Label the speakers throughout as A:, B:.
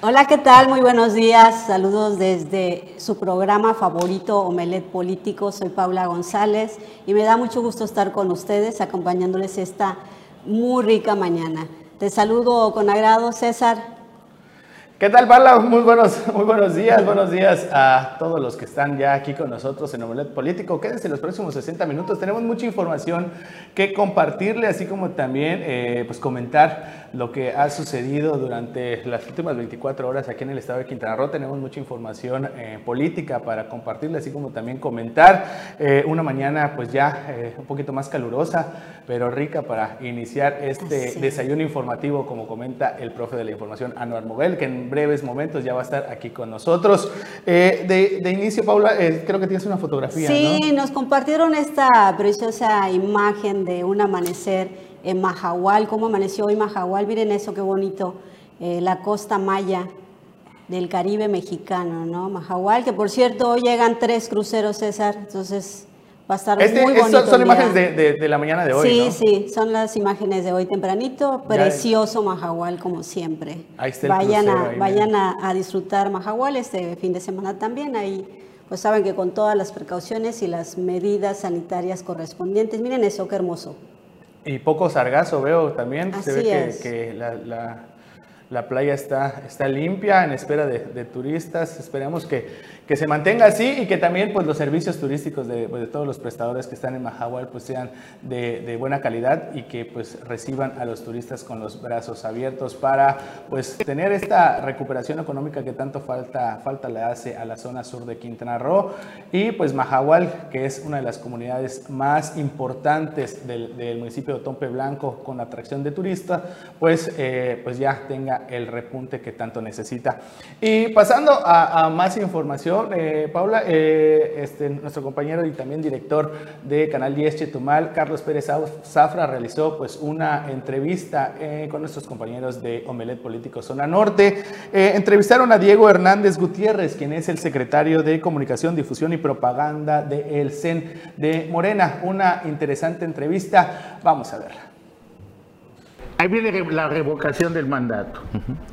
A: Hola, ¿qué tal? Muy buenos días. Saludos desde su programa favorito, Omelet Político. Soy Paula González y me da mucho gusto estar con ustedes acompañándoles esta muy rica mañana. Te saludo con agrado, César.
B: ¿Qué tal, Paula? Muy buenos, muy buenos días, buenos días a todos los que están ya aquí con nosotros en Omelet Político. Quédense los próximos 60 minutos. Tenemos mucha información que compartirle, así como también eh, pues comentar lo que ha sucedido durante las últimas 24 horas aquí en el estado de Quintana Roo. Tenemos mucha información eh, política para compartirle, así como también comentar eh, una mañana pues ya un poquito más calurosa, pero rica para iniciar este desayuno informativo, como comenta el profe de la información, Anuar Moguel, que en breves momentos ya va a estar aquí con nosotros. Eh, de, inicio, Paula, eh, creo que tienes una fotografía.
A: Sí, nos compartieron esta preciosa imagen de un amanecer en Mahahual. ¿Cómo amaneció hoy Mahahual? Miren eso, qué bonito. Eh, la costa maya del Caribe mexicano, ¿no? Mahahual, que por cierto hoy llegan tres cruceros, César, entonces Va a estar
B: este,
A: muy bonito.
B: Son, imágenes de, la mañana de hoy.
A: Sí, sí, son las imágenes de hoy tempranito. Precioso Mahahual, como siempre.
B: Ahí está
A: el vayan a, vayan a, disfrutar Mahahual este fin de semana también. Ahí, pues saben que con todas las precauciones y las medidas sanitarias correspondientes. Miren eso, qué hermoso.
B: Y poco sargazo veo también. Se ve que, que la, la, playa está, está limpia en espera de, turistas. Esperemos que que se mantenga así y que también pues, los servicios turísticos de, pues, todos los prestadores que están en Mahahual pues, sean de, buena calidad y que pues, reciban a los turistas con los brazos abiertos para pues, tener esta recuperación económica que tanto falta, falta le hace a la zona sur de Quintana Roo. Y pues Mahahual, que es una de las comunidades más importantes del, municipio de Tompe Blanco con atracción de turistas, pues, eh, pues ya tenga el repunte que tanto necesita. Y pasando a, más información, eh, Paula, eh, este, nuestro compañero y también director de Canal 10 Chetumal, Carlos Pérez Zafra, realizó pues una entrevista eh, con nuestros compañeros de Omelet Político Zona Norte. entrevistaron a Diego Hernández Gutiérrez, quien es el secretario de Comunicación, Difusión y Propaganda de El CEN de Morena. Una interesante entrevista. Vamos a verla.
C: Ahí viene la revocación del mandato.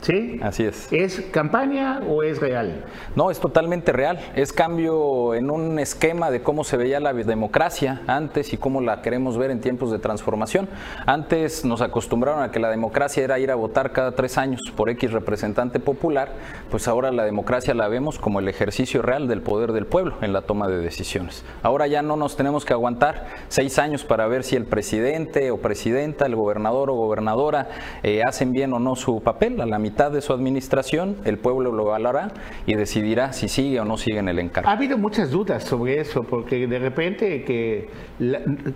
C: ¿Sí?
D: Así es.
C: ¿Es campaña o es real?
D: No, es totalmente real. Es cambio en un esquema de cómo se veía la democracia antes y cómo la queremos ver en tiempos de transformación. Antes nos acostumbraron a que la democracia era ir a votar cada tres años por X representante popular, pues ahora la democracia la vemos como el ejercicio real del poder del pueblo en la toma de decisiones. Ahora ya no nos tenemos que aguantar seis años para ver si el presidente o presidenta, el gobernador o gobernador eh, hacen bien o no su papel. A la mitad de su administración, el pueblo lo evaluará y decidirá si sigue o no sigue en el encargo.
C: Ha habido muchas dudas sobre eso, porque de repente que,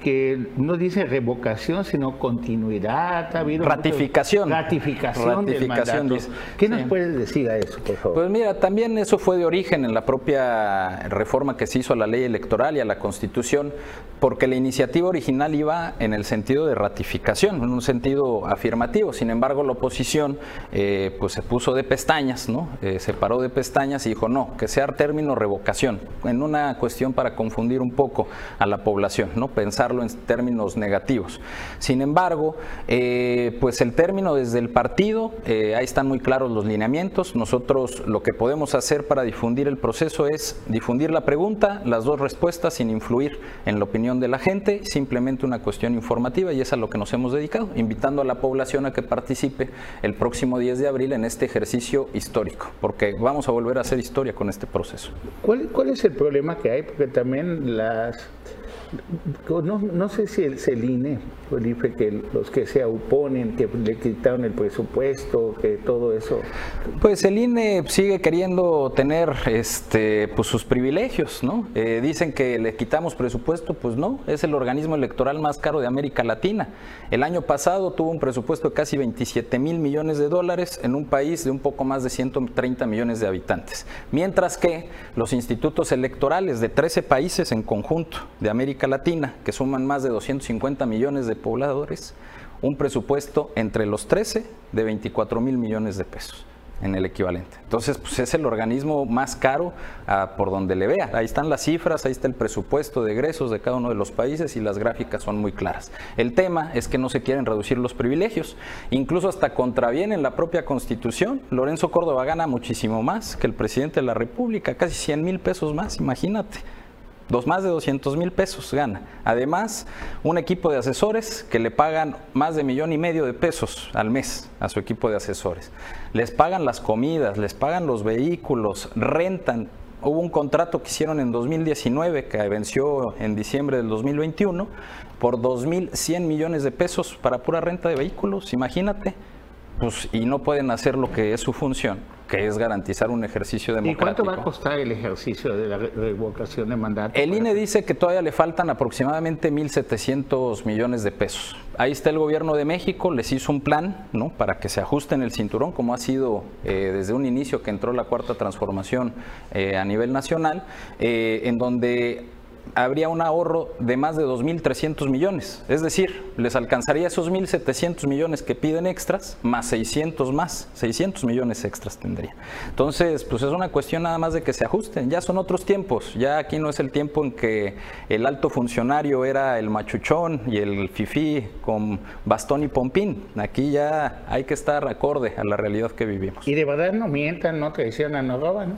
C: que no dice revocación, sino continuidad. Ha habido
D: ratificación.
C: ratificación. Ratificación. ¿Qué nos puedes decir a eso, por favor?
D: Pues mira, también eso fue de origen en la propia reforma que se hizo a la ley electoral y a la constitución, porque la iniciativa original iba en el sentido de ratificación, en un sentido afirmativo. Sin embargo, la oposición eh, pues se puso de pestañas, ¿no? Eh, se paró de pestañas y dijo no, que sea término revocación, en una cuestión para confundir un poco a la población, no pensarlo en términos negativos. Sin embargo, eh, pues el término desde el partido, ahí están muy claros los lineamientos. Nosotros lo que podemos hacer para difundir el proceso es difundir la pregunta, las dos respuestas sin influir en la opinión de la gente, simplemente una cuestión informativa y es a lo que nos hemos dedicado, invitando a la población a que participe el próximo 10 de abril en este ejercicio histórico, porque vamos a volver a hacer historia con este proceso.
C: ¿Cuál, cuál es el problema que hay? Porque también las no, no sé si el Que los que se oponen, que le quitaron el presupuesto, que todo eso.
D: Pues el INE sigue queriendo tener este, pues sus privilegios, ¿no? Eh, dicen que le quitamos presupuesto, pues no, es el organismo electoral más caro de América Latina. El año pasado tuvo un presupuesto de casi 27 mil millones de dólares en un país de un poco más de 130 millones de habitantes. Mientras que los institutos electorales de 13 países en conjunto de América Latina, que suman más de 250 millones de pobladores, un presupuesto entre los 13 de 24 mil millones de pesos. en el equivalente. Entonces, pues es el organismo más caro ah, por donde le vea. Ahí están las cifras, ahí está el presupuesto de egresos de cada uno de los países y las gráficas son muy claras. El tema es que no se quieren reducir los privilegios, incluso hasta contravienen la propia constitución. Lorenzo Córdoba gana muchísimo más que el presidente de la República, casi 100 mil pesos más, imagínate dos, más de 200 mil pesos gana. Además, un equipo de asesores que le pagan más de millón y medio de pesos al mes a su equipo de asesores. Les pagan las comidas, les pagan los vehículos, rentan. Hubo un contrato que hicieron en 2019 que venció en diciembre del 2021 por 2.100 millones de pesos para pura renta de vehículos, imagínate. Pues, y no pueden hacer lo que es su función que es garantizar un ejercicio democrático.
C: ¿Y cuánto va a costar el ejercicio de la revocación de mandato?
D: El INE dice que todavía le faltan aproximadamente 1.700 millones de pesos. Ahí está el gobierno de México, les hizo un plan ¿no? para que se ajusten el cinturón, como ha sido eh, desde un inicio que entró la cuarta transformación eh, a nivel nacional, eh, en donde habría un ahorro de más de 2.300 millones. Es decir, les alcanzaría esos 1.700 millones que piden extras, más 600 más, 600 millones extras tendría. Entonces, pues es una cuestión nada más de que se ajusten. Ya son otros tiempos. Ya aquí no es el tiempo en que el alto funcionario era el machuchón y el fifí con bastón y pompín. Aquí ya hay que estar acorde a la realidad que vivimos.
C: Y de verdad no mientan, no traicionan, no roban.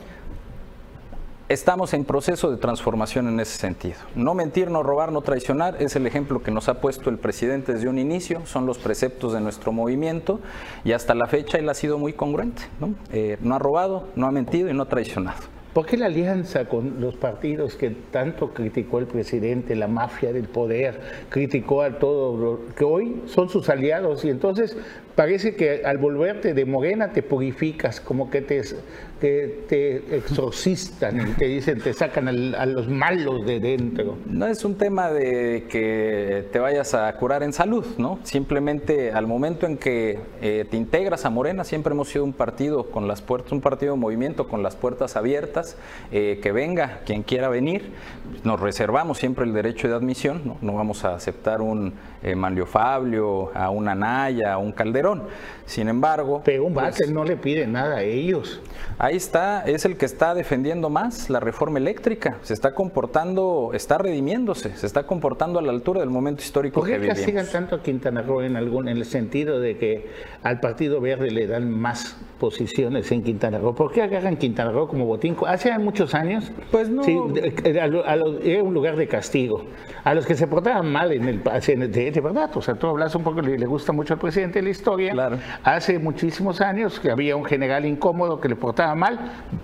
D: Estamos en proceso de transformación en ese sentido. No mentir, no robar, no traicionar es el ejemplo que nos ha puesto el presidente desde un inicio, son los preceptos de nuestro movimiento y hasta la fecha él ha sido muy congruente. No, eh, ha robado, no ha mentido y no ha traicionado.
C: ¿Por qué la alianza con los partidos que tanto criticó el presidente, la mafia del poder, criticó a todo, que hoy son sus aliados y entonces parece que al volverte de morena te purificas, como que te, te, exorcistan te dicen, te sacan a los malos de dentro?
D: No es un tema de que te vayas a curar en salud, ¿no? Simplemente al momento en que eh, te integras a Morena, siempre hemos sido un partido con las puertas, un partido de movimiento con las puertas abiertas eh, que venga quien quiera venir. Nos reservamos siempre el derecho de admisión, no, vamos a aceptar un eh, Manlio Fabio, a una Naya, a un Calderón. Sin embargo...
C: Pero un pues, no le pide nada a ellos.
D: Ahí está, es el que está defendiendo más la reforma eléctrica. Se está comportando, está redimiéndose, se está comportando a la altura del momento histórico que vivimos.
C: ¿Por qué castigan tanto a Quintana Roo en, algún, en el sentido de que al Partido Verde le dan más posiciones en Quintana Roo? ¿Por qué agarran Quintana Roo como botín? Hace muchos años,
D: pues no.
C: era un lugar de castigo. A los que se portaban mal en el, de, de verdad, o sea, tú hablas un poco, le, le gusta mucho al presidente de la historia.
D: Claro
C: hace muchísimos años que había un general incómodo que le portaba mal,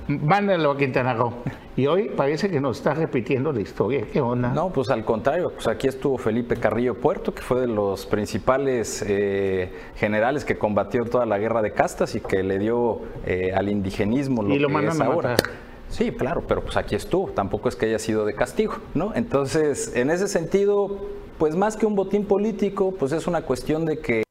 C: mándalo a Quintana Roo. Y hoy parece que nos está repitiendo la historia. ¿Qué onda?
D: No, pues al contrario, pues aquí estuvo Felipe Carrillo Puerto, que fue de los principales eh, generales que combatió toda la guerra de castas y que le dio eh, al indigenismo lo,
C: y lo
D: que
C: es ahora.
D: Sí, claro, pero pues aquí estuvo, tampoco es que haya sido de castigo, ¿no? Entonces, en ese sentido, pues más que un botín político, pues es una cuestión de que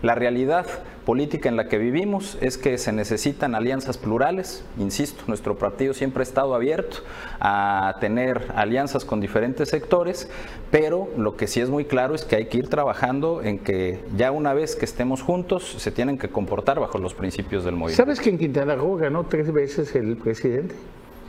D: la realidad política en la que vivimos es que se necesitan alianzas plurales. Insisto, nuestro partido siempre ha estado abierto a tener alianzas con diferentes sectores, pero lo que sí es muy claro es que hay que ir trabajando en que ya una vez que estemos juntos se tienen que comportar bajo los principios del movimiento.
C: ¿Sabes que en Quintana Roo ganó tres veces el presidente?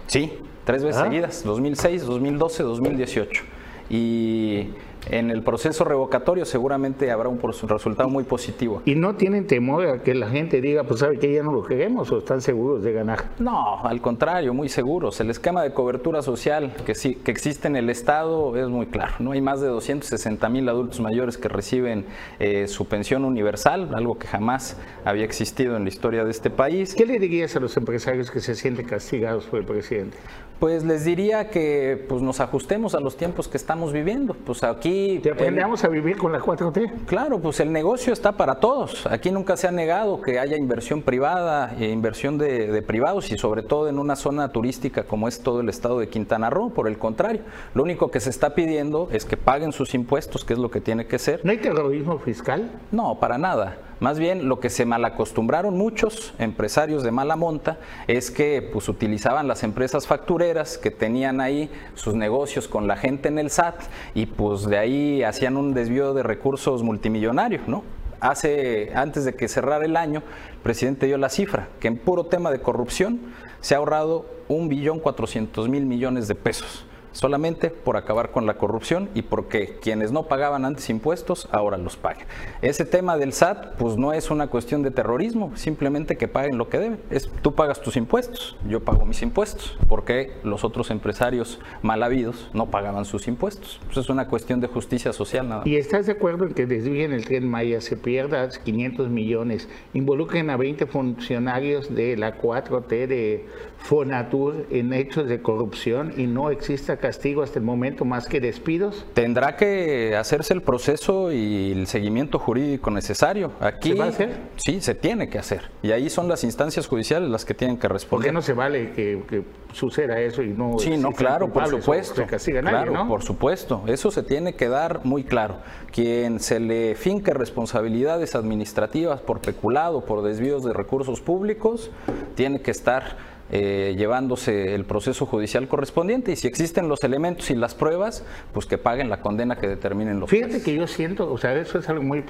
D: Sí, tres veces ah. seguidas, 2006, 2012, 2018. Y en el proceso revocatorio seguramente habrá un resultado muy positivo.
C: ¿Y no tienen temor a que la gente diga, pues sabe que ya no lo queremos o están seguros de ganar?
D: No, al contrario, muy seguros. El esquema de cobertura social que, sí, que existe en el Estado es muy claro. No hay más de 260 mil adultos mayores que reciben eh, su pensión universal, algo que jamás había existido en la historia de este país.
C: ¿Qué le dirías a los empresarios que se sienten castigados por el presidente?
D: Pues les diría que pues, nos ajustemos a los tiempos que estamos viviendo. Pues aquí...
C: ¿Te aprendamos a vivir con la 4T?
D: Claro, pues el negocio está para todos. Aquí nunca se ha negado que haya inversión privada e inversión de, privados y sobre todo en una zona turística como es todo el estado de Quintana Roo. Por el contrario, lo único que se está pidiendo es que paguen sus impuestos, que es lo que tiene que ser.
C: ¿No hay terrorismo fiscal?
D: No, para nada. Más bien lo que se malacostumbraron muchos empresarios de mala monta es que pues utilizaban las empresas factureras que tenían ahí sus negocios con la gente en el SAT y pues de ahí hacían un desvío de recursos multimillonarios, ¿no? hace, antes de que cerrara el año, el presidente dio la cifra, que en puro tema de corrupción se ha ahorrado un billón cuatrocientos mil millones de pesos solamente por acabar con la corrupción y porque quienes no pagaban antes impuestos ahora los paguen. Ese tema del SAT pues no es una cuestión de terrorismo, simplemente que paguen lo que deben. Es, tú pagas tus impuestos, yo pago mis impuestos, porque los otros empresarios mal habidos no pagaban sus impuestos. Pues es una cuestión de justicia social nada
C: ¿Y estás de acuerdo en que desvíen el tren Maya, se pierda 500 millones, involucren a 20 funcionarios de la 4T de Fonatur en hechos de corrupción y no exista castigo hasta el momento más que despidos?
D: Tendrá que hacerse el proceso y el seguimiento jurídico necesario. Aquí,
C: ¿Se va a hacer?
D: Sí, se tiene que hacer. Y ahí son las instancias judiciales las que tienen que responder.
C: ¿Por qué no se vale que, suceda eso y no
D: Sí, no, claro, por supuesto. claro, por supuesto. Eso se tiene que dar muy claro. Quien se le finque responsabilidades administrativas por peculado, por desvíos de recursos públicos, tiene que estar eh, llevándose el proceso judicial correspondiente y si existen los elementos y las pruebas, pues que paguen la condena que determinen los
C: Fíjate que yo siento, o sea, eso es algo muy,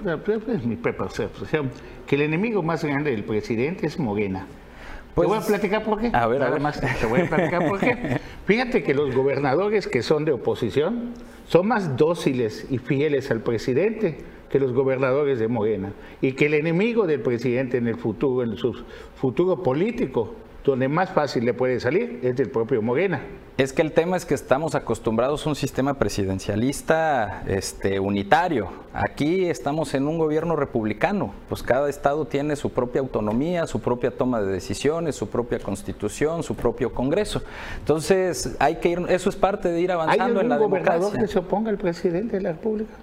C: es mi percepción, que el enemigo más grande del presidente es Morena. Pues, te voy a platicar por qué.
D: A ver,
C: Además, te voy a platicar por qué. Fíjate que los gobernadores que son de oposición son más dóciles y fieles al presidente que los gobernadores de Morena. Y que el enemigo del presidente en el futuro, en su futuro político, donde más fácil le puede salir es del propio Morena.
D: Es que el tema es que estamos acostumbrados a un sistema presidencialista este, unitario. Aquí estamos en un gobierno republicano, pues cada estado tiene su propia autonomía, su propia toma de decisiones, su propia constitución, su propio Congreso. Entonces, hay que ir, eso es parte de ir avanzando en la democracia.
C: gobernador que se oponga al presidente de la República?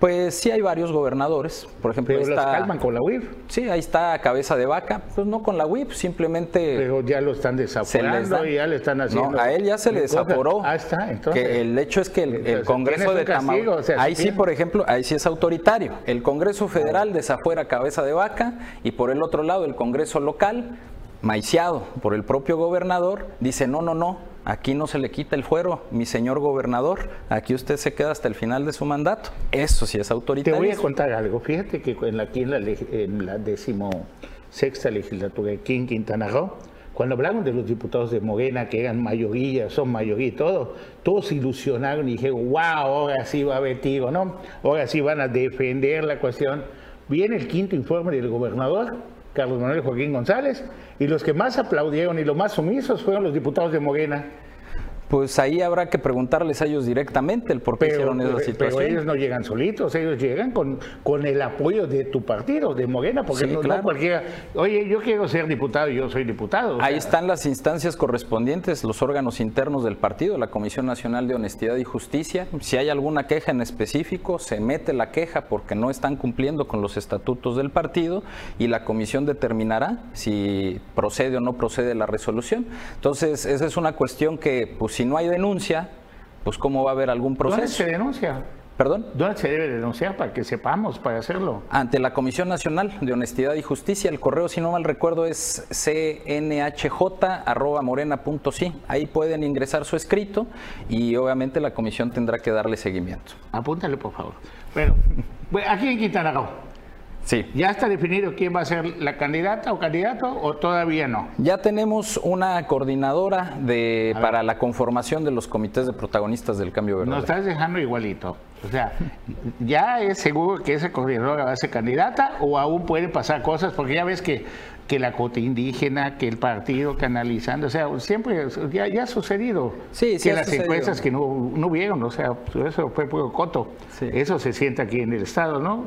D: Pues sí hay varios gobernadores, por ejemplo.
C: Pero está, calman con la UIF.
D: Sí, ahí está Cabeza de Vaca, pues no con la UIF, simplemente...
C: Pero ya lo están desaforando y ya le están haciendo...
D: No, a él ya se le desaforó.
C: Ah, está, entonces...
D: Que el hecho es que el, Congreso de Tamaulipas... ahí sí, por ejemplo, ahí sí es autoritario. El Congreso Federal desafuera Cabeza de Vaca y por el otro lado el Congreso local, maiciado por el propio gobernador, dice no, no, no, Aquí no se le quita el fuero, mi señor gobernador. Aquí usted se queda hasta el final de su mandato. Eso sí es autoritario.
C: Te voy a contar algo. Fíjate que en la, aquí en la, en la decimosexta legislatura aquí en Quintana Roo, cuando hablaron de los diputados de Morena, que eran mayoría, son mayoría y todo, todos se ilusionaron y dijeron, wow, ahora sí va a haber tiro, ¿no? Ahora sí van a defender la cuestión. Viene el quinto informe del gobernador Carlos Manuel Joaquín González, y los que más aplaudieron y los más sumisos fueron los diputados de Morena.
D: Pues ahí habrá que preguntarles a ellos directamente el por qué hicieron esa situación.
C: Pero ellos no llegan solitos, ellos llegan con, con el apoyo de tu partido, de Morena, porque no, cualquiera, oye, yo quiero ser diputado y yo soy diputado.
D: Ahí están las instancias correspondientes, los órganos internos del partido, la Comisión Nacional de Honestidad y Justicia. Si hay alguna queja en específico, se mete la queja porque no están cumpliendo con los estatutos del partido y la comisión determinará si procede o no procede la resolución. Entonces, esa es una cuestión que pues, si no hay denuncia, pues cómo va a haber algún proceso. ¿Dónde
C: se denuncia?
D: ¿Perdón?
C: ¿Dónde se debe denunciar para que sepamos, para hacerlo?
D: Ante la Comisión Nacional de Honestidad y Justicia. El correo, si no mal recuerdo, es cnhj.morena.si. Ahí pueden ingresar su escrito y obviamente la comisión tendrá que darle seguimiento.
C: Apúntale, por favor. Bueno, aquí en Quintana Roo,
D: Sí.
C: ¿Ya está definido quién va a ser la candidata o candidato o todavía no?
D: Ya tenemos una coordinadora de, para la conformación de los comités de protagonistas del cambio verdadero.
C: Nos estás dejando igualito. O sea, ¿ya es seguro que esa coordinadora va a ser candidata o aún pueden pasar cosas? Porque ya ves que, que la cota indígena, que el partido canalizando, o sea, siempre ya, ha sucedido.
D: Sí,
C: sí. Que las encuestas que no, no vieron, o sea, eso fue puro coto. Eso se siente aquí en el Estado, ¿no?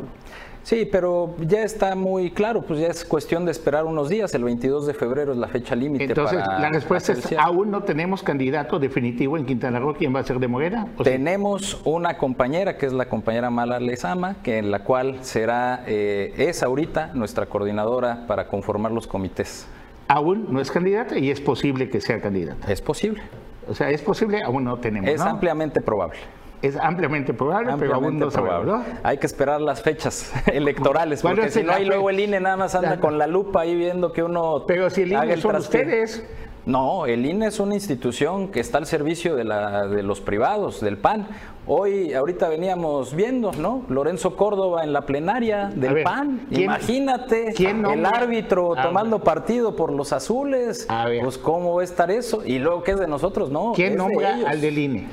D: Sí, pero ya está muy claro, pues ya es cuestión de esperar unos días. El 22 de febrero es la fecha límite.
C: Entonces, la respuesta es: aún no tenemos candidato definitivo en Quintana Roo. ¿Quién va a ser de Morena?
D: Tenemos una compañera, que es la compañera Mala Lezama, que en la cual será, eh, es ahorita nuestra coordinadora para conformar los comités.
C: Aún no es candidata y es posible que sea candidata.
D: Es posible.
C: O sea, es posible, aún no tenemos.
D: Es ampliamente probable.
C: Es ampliamente probable, pero aún no probable.
D: Hay que esperar las fechas electorales, porque si no, hay luego el INE nada más anda con la lupa ahí viendo que uno.
C: Pero si el INE son ustedes.
D: No, el INE es una institución que está al servicio de, la, de los privados, del PAN. Hoy, ahorita veníamos viendo, ¿no? Lorenzo Córdoba en la plenaria del PAN. Imagínate el árbitro tomando partido por los azules. Pues cómo va a estar eso. Y luego, ¿qué es de nosotros? No.
C: ¿Quién nombra al del INE?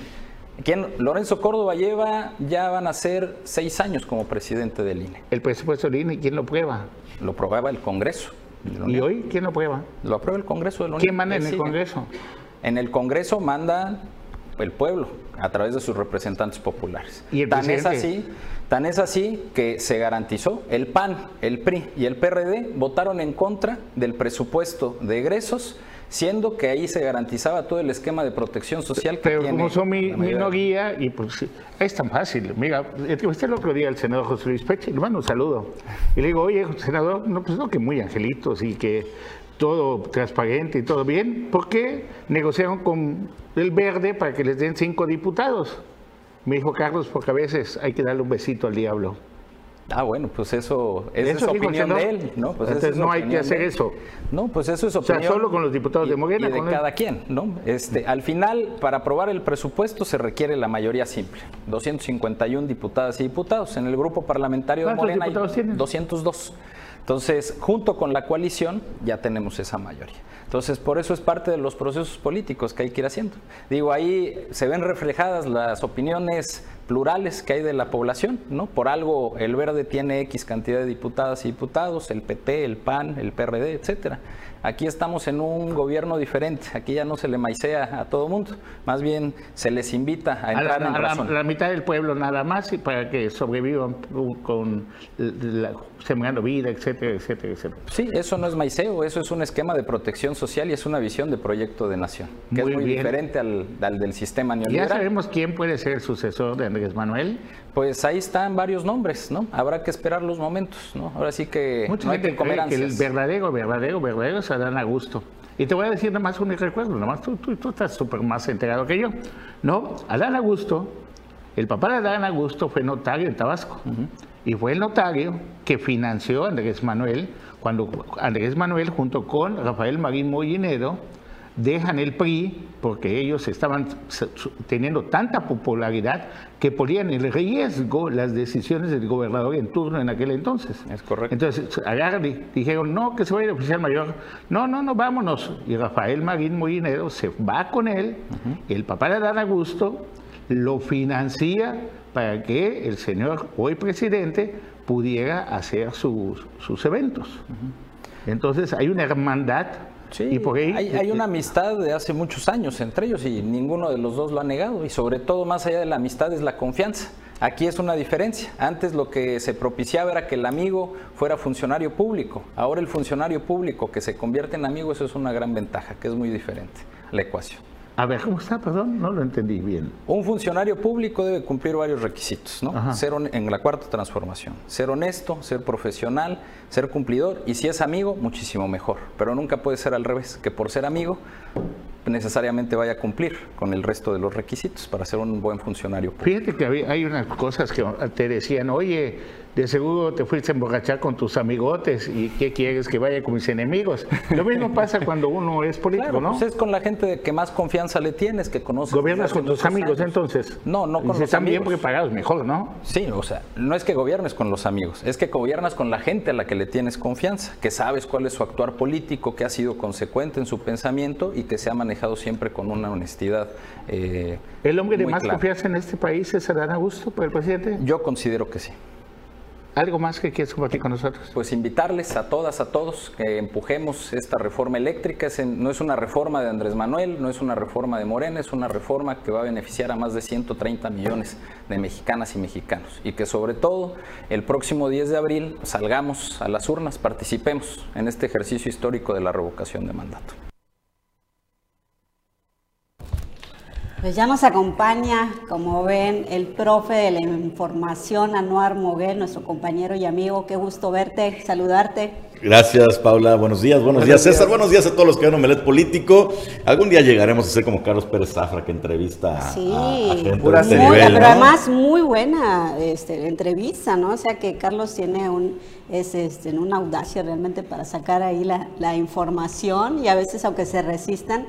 D: ¿Quién? Lorenzo Córdoba lleva, ya van a ser seis años como presidente del INE.
C: El presupuesto del INE, ¿quién lo prueba?
D: Lo prueba el Congreso.
C: ¿Y hoy quién lo prueba?
D: Lo aprueba el Congreso de la
C: ¿Quién manda en el Congreso?
D: En el Congreso manda el pueblo a través de sus representantes populares. tan es así, tan es así que se garantizó el PAN, el PRI y el PRD votaron en contra del presupuesto de egresos siendo que ahí se garantizaba todo el esquema de protección social
C: que Pero como son mi, minoría, y pues es tan fácil. Mira, entrevisté el otro día al senador José Luis Peche, le mando un saludo. Y le digo, oye, senador, no, pues no, que muy angelitos y que todo transparente y todo bien, ¿por qué negociaron con el verde para que les den cinco diputados? Me dijo Carlos, porque a veces hay que darle un besito al diablo.
D: Ah, bueno, pues eso, es opinión de él, ¿no? Pues
C: Entonces no hay que hacer eso.
D: No, pues eso es opinión.
C: O sea, solo con los diputados de Morena.
D: Y de cada quien, ¿no? Este, al final, para aprobar el presupuesto se requiere la mayoría simple. 251 diputadas y diputados. En el grupo parlamentario de Morena hay 202. Entonces, junto con la coalición, ya tenemos esa mayoría. Entonces, por eso es parte de los procesos políticos que hay que ir haciendo. Digo, ahí se ven reflejadas las opiniones plurales que hay de la población, ¿no? Por algo el verde tiene X cantidad de diputadas y diputados, el PT, el PAN, el PRD, etcétera. Aquí estamos en un gobierno diferente, aquí ya no se le maicea a todo mundo, más bien se les invita a entrar
C: a
D: la,
C: en
D: razón.
C: La, mitad del pueblo nada más y para que sobrevivan con la, sembrando vida, etcétera, etcétera, etcétera.
D: Sí, eso no es maiceo, eso es un esquema de protección social y es una visión de proyecto de nación, que es muy diferente al, al, del sistema neoliberal.
C: ¿Ya sabemos quién puede ser el sucesor de Andrés Manuel?
D: Pues ahí están varios nombres, ¿no? Habrá que esperar los momentos, ¿no? Ahora sí que
C: Mucha hay que comer que el verdadero, verdadero, verdadero es Adán Augusto. Y te voy a decir nada más un recuerdo, nada más tú, tú, tú estás súper más enterado que yo. No, Adán Augusto, el papá de Adán Augusto fue notario en Tabasco. Y fue el notario que financió a Andrés Manuel, cuando Andrés Manuel junto con Rafael Marín Mollinero dejan el PRI porque ellos estaban teniendo tanta popularidad que ponían en riesgo las decisiones del gobernador en turno en aquel entonces.
D: Es correcto.
C: Entonces agarran y dijeron, no, que se vaya el oficial mayor. No, no, no, vámonos. Y Rafael Marín Molinero se va con él, el papá de Dan Augusto lo financia para que el señor hoy presidente pudiera hacer sus, sus eventos. Entonces hay una hermandad
D: Sí, hay, una amistad de hace muchos años entre ellos y ninguno de los dos lo ha negado. Y sobre todo, más allá de la amistad, es la confianza. Aquí es una diferencia. Antes lo que se propiciaba era que el amigo fuera funcionario público. Ahora el funcionario público que se convierte en amigo, eso es una gran ventaja, que es muy diferente la ecuación.
C: A ver, ¿cómo está? Perdón, no lo entendí bien.
D: Un funcionario público debe cumplir varios requisitos, ¿no? Ser en la cuarta transformación. Ser honesto, ser profesional, ser cumplidor y si es amigo, muchísimo mejor. Pero nunca puede ser al revés, que por ser amigo necesariamente vaya a cumplir con el resto de los requisitos para ser un buen funcionario
C: público. Fíjate que hay unas cosas que te decían, oye, de seguro te fuiste a emborrachar con tus amigotes y ¿qué quieres que vaya con mis enemigos? Lo mismo pasa cuando uno es político, ¿no?
D: Pues es con la gente que más confianza le tienes, que conoces.
C: ¿Gobiernas con tus amigos entonces?
D: No, no con los
C: están bien preparados, mejor, ¿no?
D: Sí, o sea, no es que gobiernes con los amigos, es que gobiernas con la gente a la que le tienes confianza, que sabes cuál es su actuar político, que ha sido consecuente en su pensamiento y que se ha manejado siempre con una honestidad.
C: Eh, ¿El hombre de más confianza en este país es Adán Augusto por el presidente?
D: Yo considero que sí.
C: ¿Algo más que quieras compartir con nosotros?
D: Pues invitarles a todas, a todos, que empujemos esta reforma eléctrica. no es una reforma de Andrés Manuel, no es una reforma de Morena, es una reforma que va a beneficiar a más de 130 millones de mexicanas y mexicanos. Y que sobre todo el próximo 10 de abril salgamos a las urnas, participemos en este ejercicio histórico de la revocación de mandato.
A: Pues ya nos acompaña, como ven, el profe de la información, Anuar Moguel, nuestro compañero y amigo. Qué gusto verte, saludarte.
E: Gracias, Paula. Buenos días, buenos, días, César. Buenos días a todos los que ven Omelet Político. Algún día llegaremos a ser como Carlos Pérez Zafra, que entrevista a, gente de este nivel,
A: Pero además, muy buena este, entrevista, ¿no? O sea que Carlos tiene un, es, este, una audacia realmente para sacar ahí la, la información y a veces, aunque se resistan,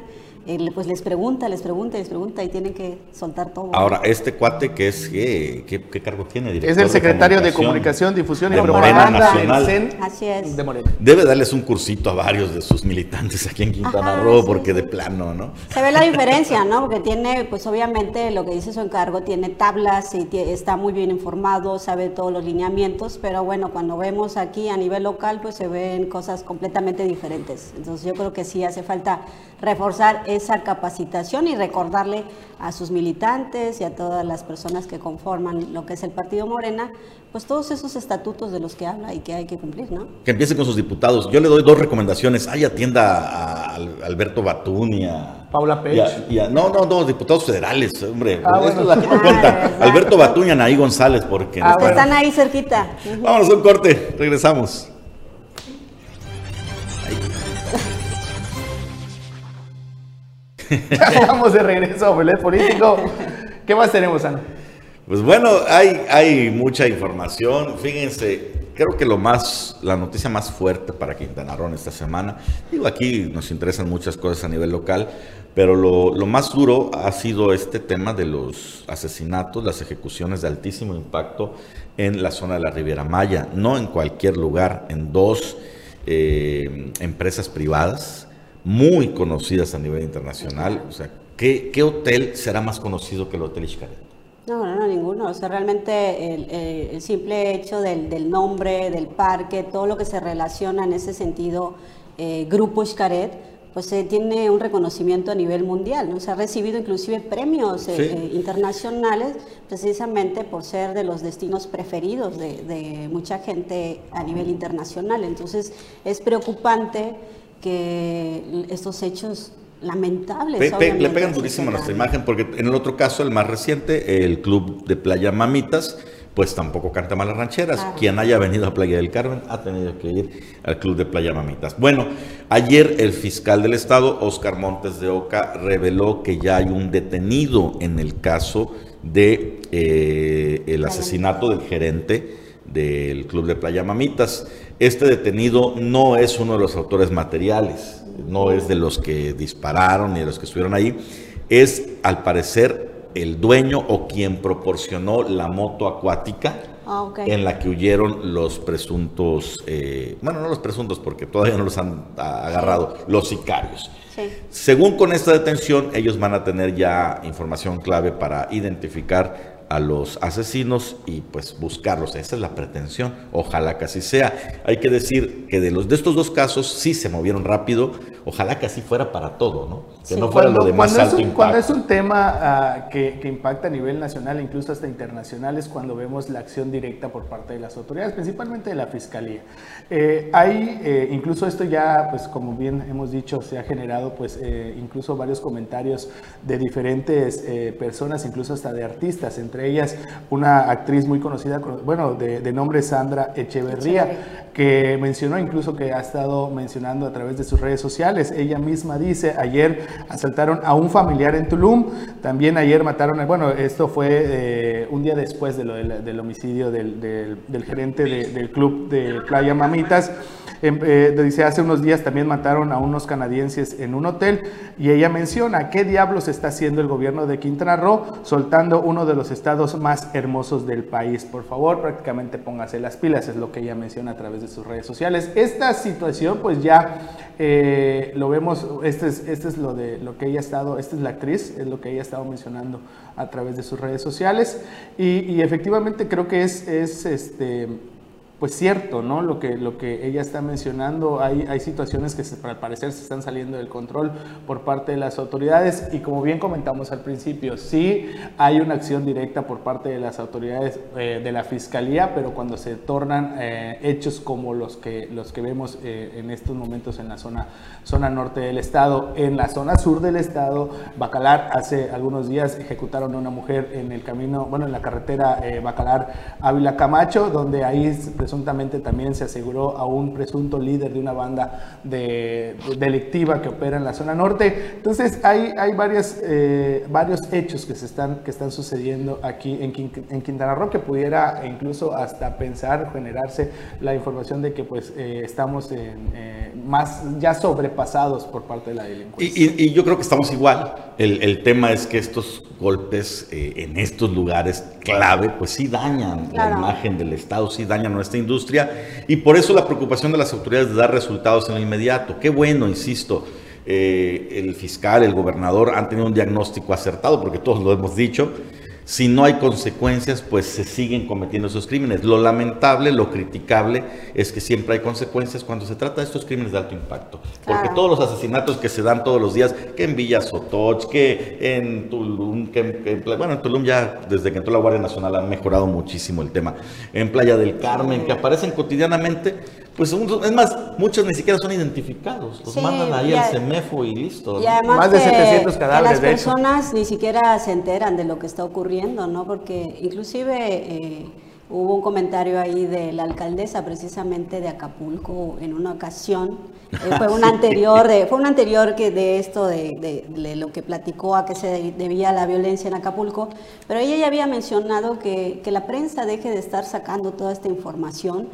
A: pues les pregunta, les pregunta, les pregunta y tienen que soltar todo.
E: Ahora, este cuate que es, ¿qué, cargo tiene?
B: es el secretario de Comunicación, Difusión y
E: Propaganda
A: Así es. de
E: Morena. Debe darles un cursito a varios de sus militantes aquí en Quintana Roo, porque de plano, ¿no?
A: Se ve la diferencia, ¿no? Porque tiene, pues obviamente lo que dice su encargo, tiene tablas y está muy bien informado, sabe todos los lineamientos, pero bueno, cuando vemos aquí a nivel local, pues se ven cosas completamente diferentes. Entonces yo creo que sí hace falta reforzar esa capacitación y recordarle a sus militantes y a todas las personas que conforman lo que es el Partido Morena, pues todos esos estatutos de los que habla y que hay que cumplir, ¿no?
E: Que empiece con sus diputados. Yo le doy dos recomendaciones. Ay, atienda a Alberto Batún y a...
B: Paula Pech.
E: no, no, no, diputados federales, hombre. Ah, bueno. aquí no cuenta. Ah, Alberto Batún y Anaí González, porque...
A: Ah, están ahí cerquita.
E: Vámonos a un corte, regresamos.
B: Vamos de regreso a Político. ¿Qué más tenemos, Ana?
E: Pues bueno, hay, hay mucha información. Fíjense, creo que lo más, la noticia más fuerte para Quintana Roo esta semana, digo, aquí nos interesan muchas cosas a nivel local, pero lo, lo, más duro ha sido este tema de los asesinatos, las ejecuciones de altísimo impacto en la zona de la Riviera Maya, no en cualquier lugar, en dos eh, empresas privadas muy conocidas a nivel internacional. O sea, ¿qué, qué hotel será más conocido que el Hotel Xcaret?
A: No, no, no, ninguno. O sea, realmente el, simple hecho del, del, nombre, del parque, todo lo que se relaciona en ese sentido, eh, Grupo Xcaret, pues eh, tiene un reconocimiento a nivel mundial, ¿no? Se ha recibido inclusive premios eh, internacionales precisamente por ser de los destinos preferidos de, de mucha gente a nivel internacional. Entonces, es preocupante que estos hechos lamentables.
E: le pegan durísimo a nuestra imagen, porque en el otro caso, el más reciente, el club de Playa Mamitas, pues tampoco canta malas rancheras. Quien haya venido a Playa del Carmen ha tenido que ir al club de Playa Mamitas. Bueno, ayer el fiscal del estado, Oscar Montes de Oca, reveló que ya hay un detenido en el caso de eh, el asesinato del gerente del club de Playa Mamitas. Este detenido no es uno de los autores materiales, no es de los que dispararon ni de los que estuvieron ahí, es al parecer el dueño o quien proporcionó la moto acuática ah, en la que huyeron los presuntos, eh, bueno, no los presuntos porque todavía no los han agarrado, los sicarios. Según con esta detención, ellos van a tener ya información clave para identificar a los asesinos y pues buscarlos. Esa es la pretensión. Ojalá que así sea. Hay que decir que de los de estos dos casos sí se movieron rápido. Ojalá que así fuera para todo, ¿no? Que no fuera lo de más
B: alto
E: un,
B: Cuando es un tema ah, que, impacta a nivel nacional e incluso hasta internacional es cuando vemos la acción directa por parte de las autoridades, principalmente de la fiscalía. Eh, hay eh, incluso esto ya, pues como bien hemos dicho, se ha generado pues eh, incluso varios comentarios de diferentes personas, incluso hasta de artistas, entre ellas una actriz muy conocida, bueno, de, nombre Sandra Echeverría, que mencionó incluso que ha estado mencionando a través de sus redes sociales. Ella misma dice, ayer asaltaron a un familiar en Tulum, también ayer mataron, bueno, esto fue eh, un día después de lo del, homicidio del, gerente del club de Playa Mamitas. Em, eh, dice, hace unos días también mataron a unos canadienses en un hotel y ella menciona, ¿qué diablos está haciendo el gobierno de Quintana Roo soltando uno de los estados más hermosos del país? Por favor, prácticamente póngase las pilas, es lo que ella menciona a través de sus redes sociales. Esta situación pues ya eh, lo vemos, este es, este es lo de lo que ella ha estado, esta es la actriz, es lo que ella ha estado mencionando a través de sus redes sociales y, y efectivamente creo que es, es este pues cierto, ¿no? Lo que, lo que ella está mencionando, hay, hay situaciones que se, al parecer se están saliendo del control por parte de las autoridades y como bien comentamos al principio, sí hay una acción directa por parte de las autoridades eh, de la Fiscalía, pero cuando se tornan eh, hechos como los que, los que vemos eh, en estos momentos en la zona, zona norte del estado, en la zona sur del estado, Bacalar, hace algunos días ejecutaron a una mujer en el camino, bueno, en la carretera Bacalar Ávila Camacho, donde ahí presuntamente también se aseguró a un presunto líder de una banda de, delictiva que opera en la zona norte. Entonces hay, hay varias, eh, varios hechos que, se están, que están sucediendo aquí en, en, Quintana Roo que pudiera incluso hasta pensar, generarse la información de que pues eh, estamos en, eh, más ya sobrepasados por parte de la delincuencia.
E: Y, yo creo que estamos igual. El, el tema es que estos golpes en estos lugares clave pues sí dañan la imagen del Estado, sí dañan nuestra industria y por eso la preocupación de las autoridades de dar resultados en lo inmediato. Qué bueno, insisto, eh, el fiscal, el gobernador han tenido un diagnóstico acertado, porque todos lo hemos dicho, si no hay consecuencias, pues se siguen cometiendo esos crímenes. Lo lamentable, lo criticable es que siempre hay consecuencias cuando se trata de estos crímenes de alto impacto. Porque todos los asesinatos que se dan todos los días, que en Villa Sotoch, que en Tulum, que bueno, en Tulum ya desde que entró la Guardia Nacional han mejorado muchísimo el tema, en Playa del Carmen, que aparecen cotidianamente, pues es más, muchos ni siquiera son identificados, los mandan ahí al CEMEFO y listo.
A: Y además más de 700 cadáveres. las personas ni siquiera se enteran de lo que está ocurriendo, ¿no? Porque inclusive eh, hubo un comentario ahí de la alcaldesa precisamente de Acapulco en una ocasión, eh, fue un anterior, de, fue un anterior que de esto, de, de, lo que platicó a qué se debía la violencia en Acapulco, pero ella ya había mencionado que, que la prensa deje de estar sacando toda esta información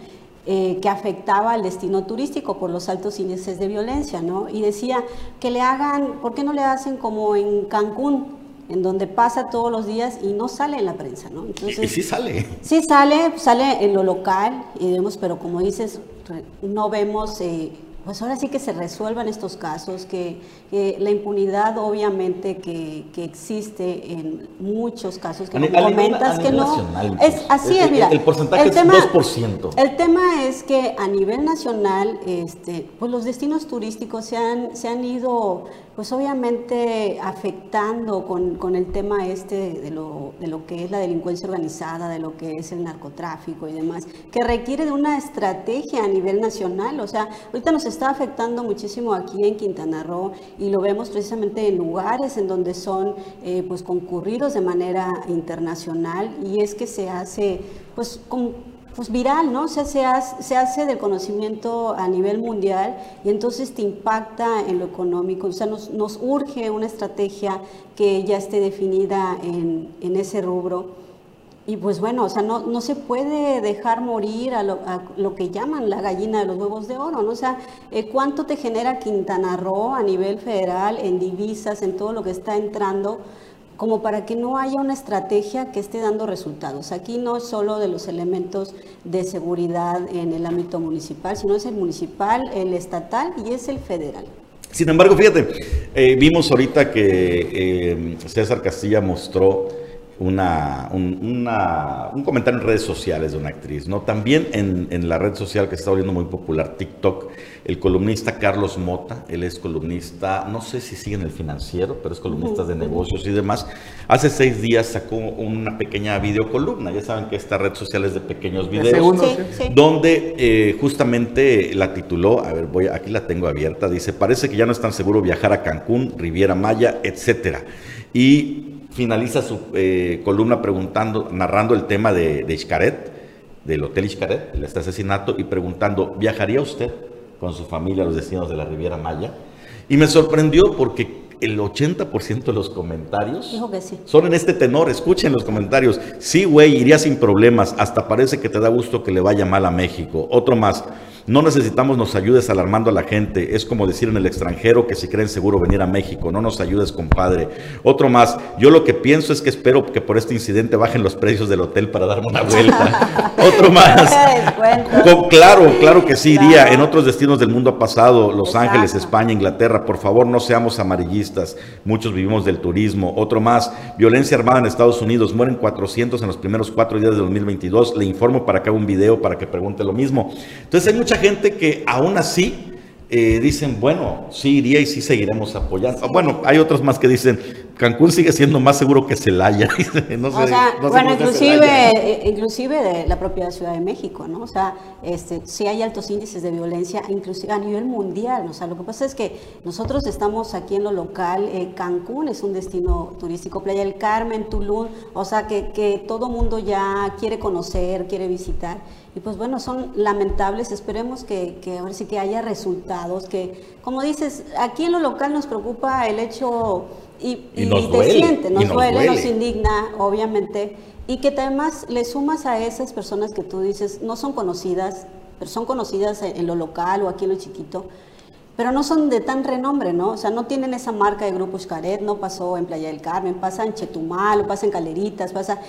A: eh, que afectaba al destino turístico por los altos índices de violencia, ¿no? Y decía que le hagan, ¿por qué no le hacen como en Cancún? en donde pasa todos los días y no sale en la prensa, ¿no?
E: Entonces, y, sí sale.
A: Sí sale, sale en lo local, y vemos, pero como dices, no vemos eh, pues ahora sí que se resuelvan estos casos, que, la impunidad obviamente que, existe en muchos casos que comentas que no es así es mira
E: el, porcentaje es 2%.
A: El tema es que a nivel nacional este pues los destinos turísticos se han se han ido pues obviamente afectando con, con el tema este de lo, de lo que es la delincuencia organizada, de lo que es el narcotráfico y demás, que requiere de una estrategia a nivel nacional. O sea, ahorita nos está afectando muchísimo aquí en Quintana Roo y lo vemos precisamente en lugares en donde son eh, pues concurridos de manera internacional y es que se hace pues con pues viral, ¿no? O sea, se hace, se hace del conocimiento a nivel mundial y entonces te impacta en lo económico. O sea, nos, urge una estrategia que ya esté definida en, en ese rubro. Y pues bueno, o sea, no, no se puede dejar morir a lo, a lo, que llaman la gallina de los huevos de oro, ¿no? O sea, eh, ¿cuánto te genera Quintana Roo a nivel federal en divisas, en todo lo que está entrando? Como para que no haya una estrategia que esté dando resultados. Aquí no es solo de los elementos de seguridad en el ámbito municipal, sino es el municipal, el estatal y es el federal.
E: Sin embargo, fíjate, eh, vimos ahorita que eh, César Castilla mostró una, un, comentario en redes sociales de una actriz, ¿no? También en, la red social que se está volviendo muy popular, TikTok, el columnista Carlos Mota, él es columnista, no sé si sigue en el financiero, pero es columnista de negocios y demás. Hace seis días sacó una pequeña videocolumna, ya saben que esta red social es de pequeños videos, donde eh, justamente la tituló, a ver, voy, aquí la tengo abierta, dice, parece que ya no es tan seguro viajar a Cancún, Riviera Maya, etcétera. Y finaliza su eh, columna preguntando, narrando el tema de, de Xcaret, del Hotel Xcaret, este asesinato, y preguntando, ¿viajaría usted con su familia a los destinos de la Riviera Maya? Y me sorprendió porque el 80% de los comentarios son en este tenor. Escuchen los comentarios. Sí, güey, iría sin problemas. Hasta parece que te da gusto que le vaya mal a México. Otro más. No necesitamos nos ayudes alarmando a la gente. Es como decir en el extranjero que si creen seguro venir a México. No nos ayudes, compadre. Otro más. Yo lo que pienso es que espero que por este incidente bajen los precios del hotel para darme una vuelta. Otro más. claro, claro que sí iría. En otros destinos del mundo ha pasado. Los Ángeles, España, Inglaterra. Por favor, no seamos amarillistas. Muchos vivimos del turismo. Otro más. Violencia armada en Estados Unidos. Mueren 400 en los primeros cuatro días de 2022. Le informo para que haga un video para que pregunte lo mismo. Entonces hay mucha gente que aún así eh, dicen, bueno, sí iría y sí seguiremos apoyando. Bueno, hay otros más que dicen, Cancún sigue siendo más seguro que Celaya.
A: no sé, o sea, bueno, inclusive, eh, inclusive de la propia Ciudad de México, ¿no? O sea, este, sí hay altos índices de violencia, inclusive a nivel mundial. O sea, lo que pasa es que nosotros estamos aquí en lo local, eh, Cancún es un destino turístico, Playa del Carmen, Tulum, o sea, que, que todo mundo ya quiere conocer, quiere visitar. Y pues bueno, son lamentables, esperemos que, que ahora sí que haya resultados, que como dices, aquí en lo local nos preocupa el hecho y, y, nos te siente, nos, duele, nos indigna, obviamente, y que además le sumas a esas personas que tú dices no son conocidas, pero son conocidas en, lo local o aquí en lo chiquito, pero no son de tan renombre, ¿no? O sea, no tienen esa marca de Grupo Xcaret, no pasó en Playa del Carmen, pasa en Chetumal, pasa en Caleritas, pasa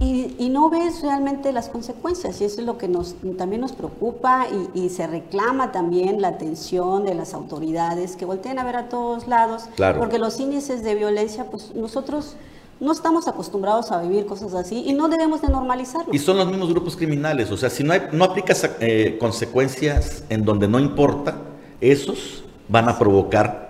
A: y, no ves realmente las consecuencias y eso es lo que nos, también nos preocupa y, se reclama también la atención de las autoridades que volteen a ver a todos lados, porque los índices de violencia, pues nosotros no estamos acostumbrados a vivir cosas así y no debemos de normalizarlo.
E: Y son los mismos grupos criminales, o sea, si no, hay, no aplicas eh, consecuencias en donde no importa, esos van a provocar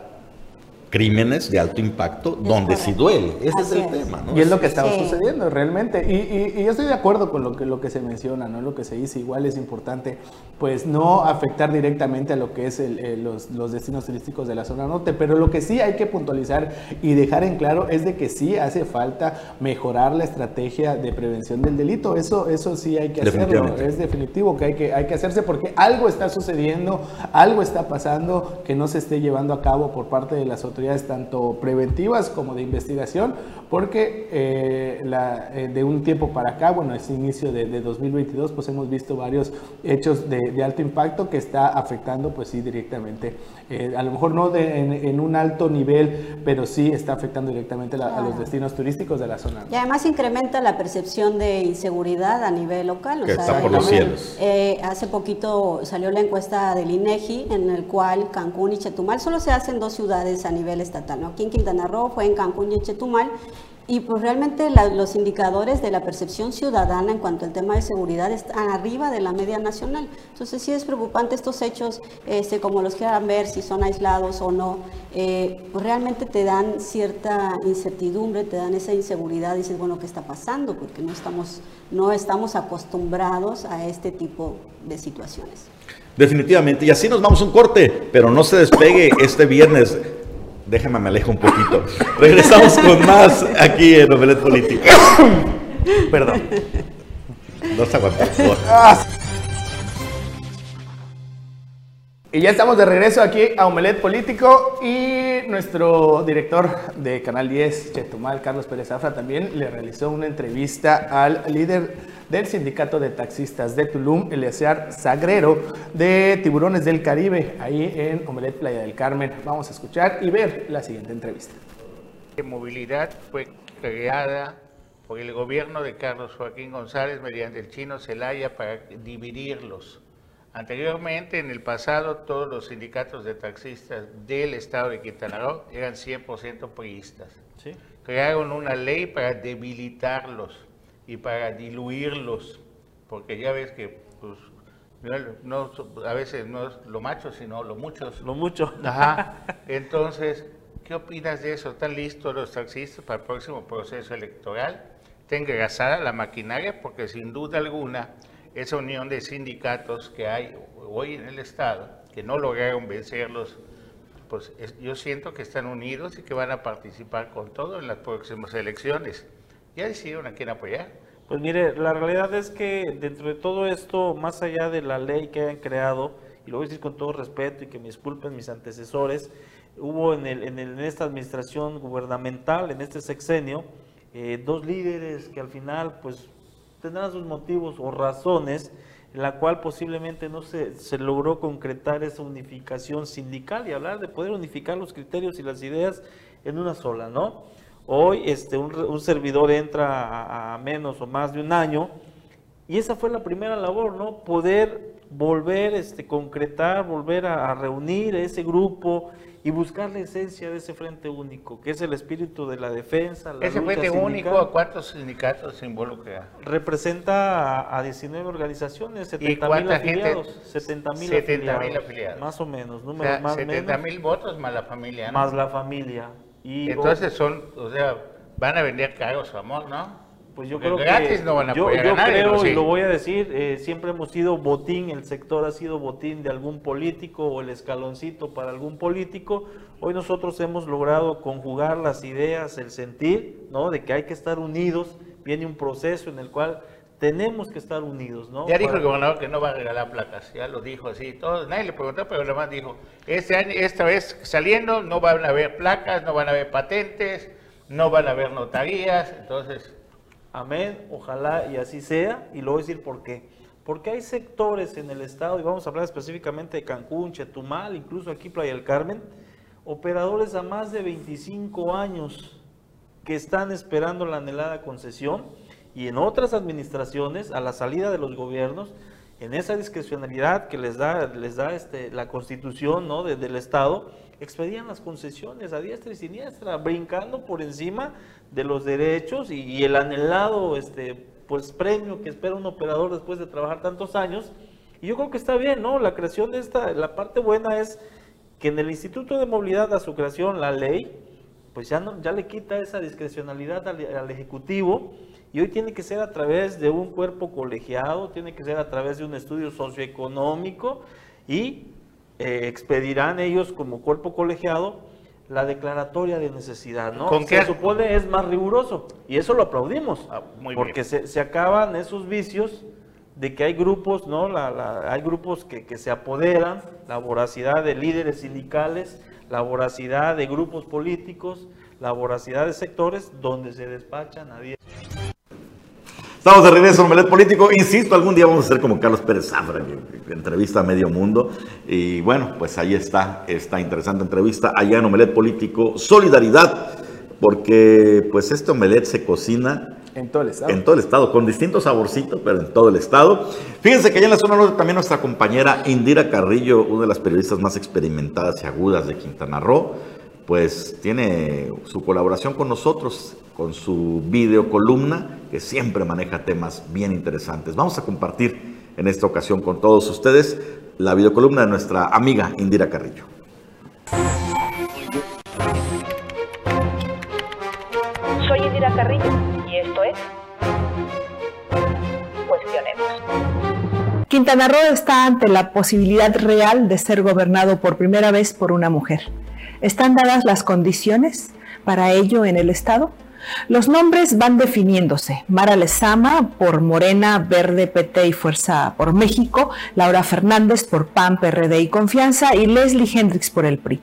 E: crímenes de alto impacto donde sí duele. Ese es el tema.
B: ¿no? Y es lo que estaba sucediendo realmente. Y, yo estoy de acuerdo con lo que, lo que se menciona, ¿no? lo que se dice. Igual es importante pues no afectar directamente a lo que es los, los, destinos turísticos de la zona norte. Pero lo que sí hay que puntualizar y dejar en claro es de que sí hace falta mejorar la estrategia de prevención del delito. Eso, eso sí hay que hacerlo. Es definitivo que hay, que hay que hacerse porque algo está sucediendo, algo está pasando que no se esté llevando a cabo por parte de las autoridades tanto preventivas como de investigación, porque eh, eh, de un tiempo para acá, bueno, ese inicio de, 2022, pues hemos visto varios hechos de, alto impacto que está afectando, pues sí, directamente, eh, a lo mejor no en, un alto nivel, pero sí está afectando directamente a los destinos turísticos de la zona.
A: Y además incrementa la percepción de inseguridad a nivel local.
E: Que está por los cielos.
A: hace poquito salió la encuesta del INEGI, en el cual Cancún y Chetumal solo se hacen dos ciudades a nivel estatal. ¿no? Aquí en Quintana Roo, fue en Cancún y en Chetumal. Y pues realmente los indicadores de la percepción ciudadana en cuanto al tema de seguridad están arriba de la media nacional. Entonces sí es preocupante estos hechos, este, como los quieran ver, si son aislados o no, eh, pues realmente te dan cierta incertidumbre, te dan esa inseguridad, dices, bueno, ¿qué está pasando? Porque no estamos, no estamos acostumbrados a este tipo de situaciones.
E: Definitivamente, y así nos vamos un corte, pero no se despegue este viernes Déjame me alejo un poquito. Regresamos con más aquí en Omelet Político. Perdón. No se.
B: Y ya estamos de regreso aquí a Omelet Político y nuestro director de Canal 10, Chetumal, Carlos Pérez Zafra, también le realizó una entrevista al líder del Sindicato de Taxistas de Tulum, Eleazar Sagrero, de Tiburones del Caribe, ahí en Omelet Playa del Carmen. Vamos a escuchar y ver la siguiente entrevista.
F: La movilidad fue creada por el gobierno de Carlos Joaquín González mediante el chino Celaya para dividirlos Anteriormente, en el pasado, todos los sindicatos de taxistas del estado de Quintana Roo eran 100% priistas. Crearon una ley para debilitarlos y para diluirlos, porque ya ves que pues, no, a veces no es lo macho, sino lo muchos.
B: Lo mucho.
F: Ajá. Entonces, ¿qué opinas de eso? ¿Están listos los taxistas para el próximo proceso electoral? ¿Está engrasada la maquinaria? Porque sin duda alguna esa unión de sindicatos que hay hoy en el Estado, que no lograron vencerlos, pues yo siento que están unidos y que van a participar con todo en las próximas elecciones. ¿Ya decidieron a quién apoyar?
G: Pues mire, la realidad es que dentro de todo esto, más allá de la ley que han creado, y lo voy a decir con todo respeto y que me disculpen mis antecesores, hubo en, el, en, esta administración gubernamental, en este sexenio, eh, dos líderes que al final pues tendrán sus motivos o razones en la cual posiblemente no se, se, logró concretar esa unificación sindical y hablar de poder unificar los criterios y las ideas en una sola, ¿no? Hoy este, un, servidor entra a, menos o más de un año y esa fue la primera labor, ¿no? Poder volver, este, concretar, volver a, reunir ese grupo y buscar la esencia de ese frente único, que es el espíritu de la defensa. La
F: ¿Ese frente único a cuántos sindicatos se involucra?
G: Representa a, 19 organizaciones, 70 mil afiliados. 70 mil afiliados, Más o menos, números más
F: 70 mil votos más la familia.
G: Más la familia.
F: Y, Entonces son, o sea, van a vender caro su amor, ¿no?
G: Pues yo creo que no van a yo, creo y lo voy a decir, eh, siempre hemos sido botín, el sector ha sido botín de algún político o el escaloncito para algún político. Hoy nosotros hemos logrado conjugar las ideas, el sentir, ¿no? De que hay que estar unidos. Viene un proceso en el cual tenemos que estar unidos, ¿no?
F: Ya dijo el gobernador que no va a regalar placas, ya lo dijo así, todo, nadie le preguntó, pero además dijo, este año, esta vez saliendo no van a haber placas, no van a haber patentes, no van a haber notarías, entonces
G: Amén, ojalá y así sea, y lo voy a decir por qué. Porque hay sectores en el estado, y vamos a hablar específicamente de Cancún, Chetumal, incluso aquí Playa del Carmen, operadores a más de 25 años que están esperando la anhelada concesión, y en otras administraciones, a la salida de los gobiernos, en esa discrecionalidad que les da, les da este, la constitución ¿no? del Estado, expedían las concesiones a diestra y siniestra, brincando por encima de los derechos y, el anhelado este, pues, premio que espera un operador después de trabajar tantos años. Y yo creo que está bien, ¿no? La creación de esta, la parte buena es que en el Instituto de Movilidad a su creación, la ley, pues ya, no, ya le quita esa discrecionalidad al, Ejecutivo y hoy tiene que ser a través de un cuerpo colegiado, tiene que ser a través de un estudio socioeconómico y eh, expedirán ellos como cuerpo colegiado la declaratoria de necesidad, ¿no?
F: ¿Con
G: se supone es más riguroso y eso lo aplaudimos, ah, porque se, se, acaban esos vicios de que hay grupos, ¿no? La, hay grupos que, que, se apoderan, la voracidad de líderes sindicales, la voracidad de grupos políticos, la voracidad de sectores donde se despachan a 10.
E: Estamos de regreso en Melet Político. Insisto, algún día vamos a ser como Carlos Pérez Zafra, que entrevista a medio mundo. Y bueno, pues ahí está esta interesante entrevista allá en Omelet Político. Solidaridad, porque pues este omelet se cocina
B: en todo el estado.
E: En todo el estado, con distintos saborcitos, pero en todo el estado. Fíjense que allá en la zona norte también nuestra compañera Indira Carrillo, una de las periodistas más experimentadas y agudas de Quintana Roo, pues tiene su colaboración con nosotros, con su video columna, que siempre maneja temas bien interesantes. Vamos a compartir en esta ocasión con todos ustedes la videocolumna de nuestra amiga Indira Carrillo.
H: Soy Indira Carrillo y esto es Cuestionemos. Quintana Roo está ante la posibilidad real de ser gobernado por primera vez por una mujer. ¿Están dadas las condiciones para ello en el Estado? Los nombres van definiéndose. Mara Lezama por Morena, Verde, PT y Fuerza por México, Laura Fernández por PAN, PRD y Confianza y Leslie Hendricks por el PRI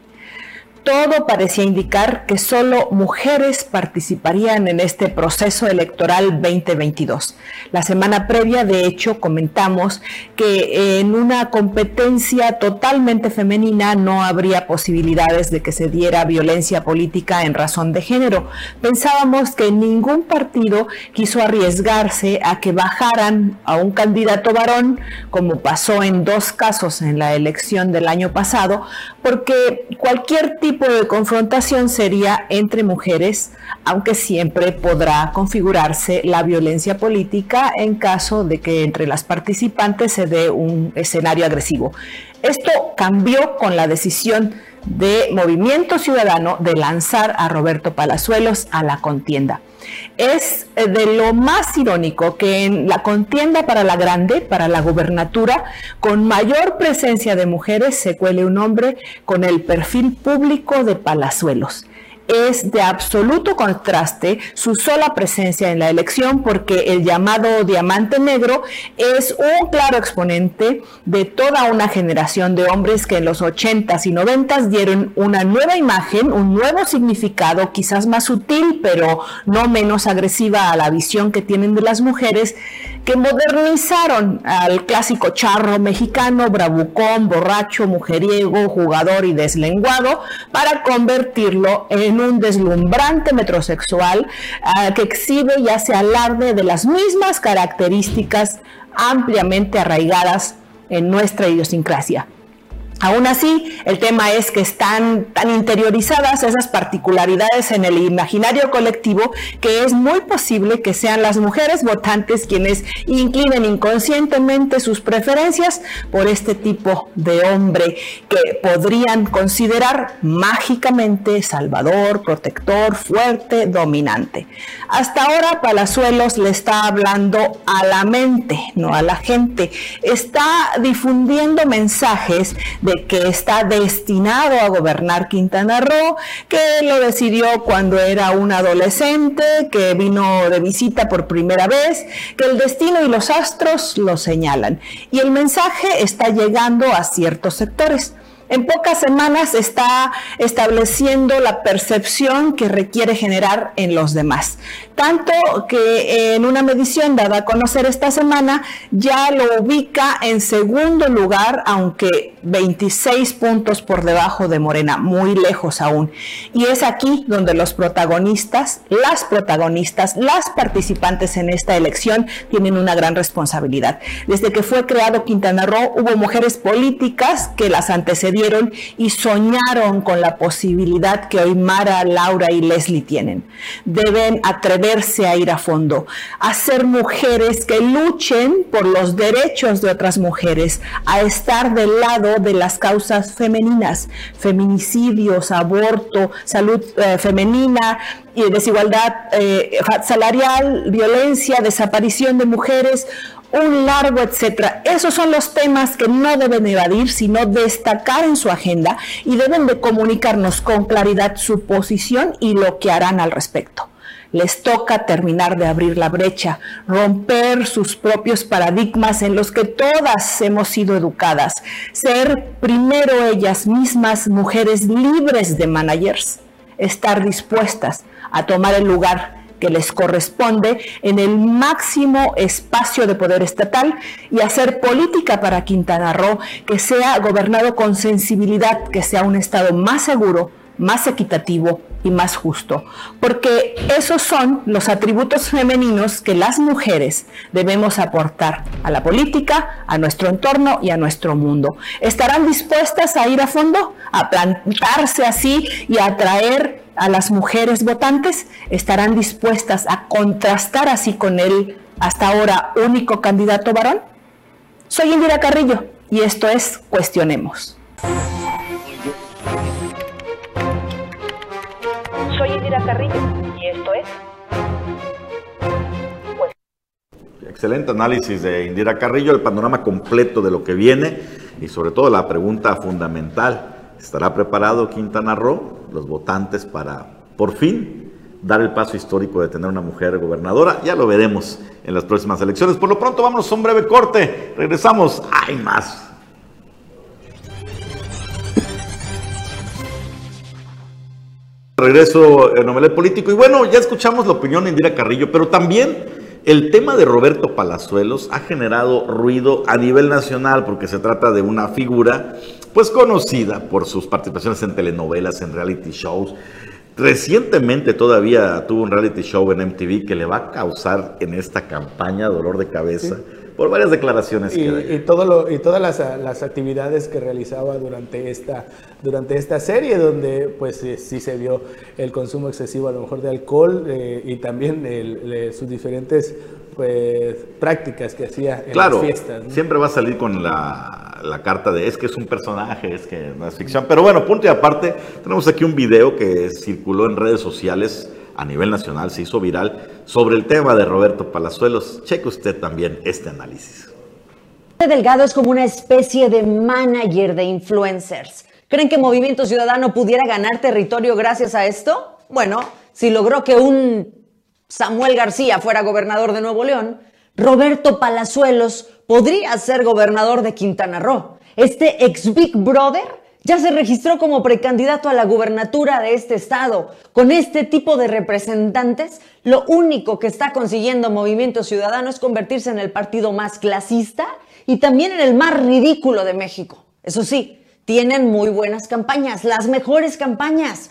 H: todo parecía indicar que solo mujeres participarían en este proceso electoral 2022. La semana previa, de hecho, comentamos que en una competencia totalmente femenina no habría posibilidades de que se diera violencia política en razón de género. Pensábamos que ningún partido quiso arriesgarse a que bajaran a un candidato varón, como pasó en dos casos en la elección del año pasado, porque cualquier tipo de confrontación sería entre mujeres, aunque siempre podrá configurarse la violencia política en caso de que entre las participantes se dé un escenario agresivo. Esto cambió con la decisión de Movimiento Ciudadano de lanzar a Roberto Palazuelos a la contienda. Es eh, de lo más irónico que en la contienda para la grande, para la gubernatura, con mayor presencia de mujeres se cuele un hombre con el perfil público de Palazuelos es de absoluto contraste su sola presencia en la elección porque el llamado diamante negro es un claro exponente de toda una generación de hombres que en los 80s y 90s dieron una nueva imagen, un nuevo significado, quizás más sutil, pero no menos agresiva a la visión que tienen de las mujeres, que modernizaron al clásico charro mexicano, bravucón, borracho, mujeriego, jugador y deslenguado, para convertirlo en un deslumbrante metrosexual ah, que exhibe y hace alarde de las mismas características ampliamente arraigadas en nuestra idiosincrasia. Aún así, el tema es que están tan interiorizadas esas particularidades en el imaginario colectivo que es muy posible que sean las mujeres votantes quienes inclinen inconscientemente sus preferencias por este tipo de hombre que podrían considerar mágicamente salvador, protector, fuerte, dominante. Hasta ahora Palazuelos le está hablando a la mente, no a la gente. Está difundiendo mensajes de que está destinado a gobernar Quintana Roo, que lo decidió cuando era un adolescente, que vino de visita por primera vez, que el destino y los astros lo señalan. Y el mensaje está llegando a ciertos sectores. En pocas semanas está estableciendo la percepción que requiere generar en los demás. Tanto que en una medición dada a conocer esta semana ya lo ubica en segundo lugar, aunque 26 puntos por debajo de Morena, muy lejos aún. Y es aquí donde los protagonistas, las protagonistas, las participantes en esta elección tienen una gran responsabilidad. Desde que fue creado Quintana Roo hubo mujeres políticas que las antecedieron y soñaron con la posibilidad que hoy Mara, Laura y Leslie tienen. Deben a ir a fondo, a ser mujeres que luchen por los derechos de otras mujeres, a estar del lado de las causas femeninas, feminicidios, aborto, salud eh, femenina, y desigualdad eh, salarial, violencia, desaparición de mujeres, un largo etcétera. Esos son los temas que no deben evadir, sino destacar en su agenda y deben de comunicarnos con claridad su posición y lo que harán al respecto. Les toca terminar de abrir la brecha, romper sus propios paradigmas en los que todas hemos sido educadas, ser primero ellas mismas mujeres libres de managers, estar dispuestas a tomar el lugar que les corresponde en el máximo espacio de poder estatal y hacer política para Quintana Roo que sea gobernado con sensibilidad, que sea un Estado más seguro, más equitativo y más justo, porque esos son los atributos femeninos que las mujeres debemos aportar a la política, a nuestro entorno y a nuestro mundo. ¿Estarán dispuestas a ir a fondo, a plantarse así y a atraer a las mujeres votantes? ¿Estarán dispuestas a contrastar así con el hasta ahora único candidato varón? Soy Indira Carrillo y esto es Cuestionemos.
E: Soy Indira Carrillo y esto es... Pues. Excelente análisis de Indira Carrillo, el panorama completo de lo que viene y sobre todo la pregunta fundamental, ¿estará preparado Quintana Roo, los votantes para por fin dar el paso histórico de tener una mujer gobernadora? Ya lo veremos en las próximas elecciones. Por lo pronto, vámonos a un breve corte. Regresamos. Hay más. Regreso en Nomelet Político. Y bueno, ya escuchamos la opinión de Indira Carrillo, pero también el tema de Roberto Palazuelos ha generado ruido a nivel nacional porque se trata de una figura pues conocida por sus participaciones en telenovelas, en reality shows. Recientemente todavía tuvo un reality show en MTV que le va a causar en esta campaña dolor de cabeza por varias declaraciones
B: y, que y todo lo, y todas las, actividades que realizaba durante esta durante esta serie donde pues sí, se vio el consumo excesivo a lo mejor de alcohol eh, y también sus diferentes pues prácticas que hacía en
E: las
B: fiestas.
E: Siempre va a salir con la, la, carta de es que es un personaje, es que no es ficción. Pero bueno, punto y aparte, tenemos aquí un video que circuló en redes sociales a nivel nacional, se hizo viral, sobre el tema de Roberto Palazuelos. Cheque usted también este análisis.
I: Delgado es como una especie de manager de influencers. ¿Creen que Movimiento Ciudadano pudiera ganar territorio gracias a esto? Bueno, si logró que un Samuel García fuera gobernador de Nuevo León, Roberto Palazuelos podría ser gobernador de Quintana Roo. Este ex Big Brother ya se registró como precandidato a la gubernatura de este estado. Con este tipo de representantes, lo único que está consiguiendo Movimiento Ciudadano es convertirse en el partido más clasista y también en el más ridículo de México. Eso sí, tienen muy buenas campañas, las mejores campañas.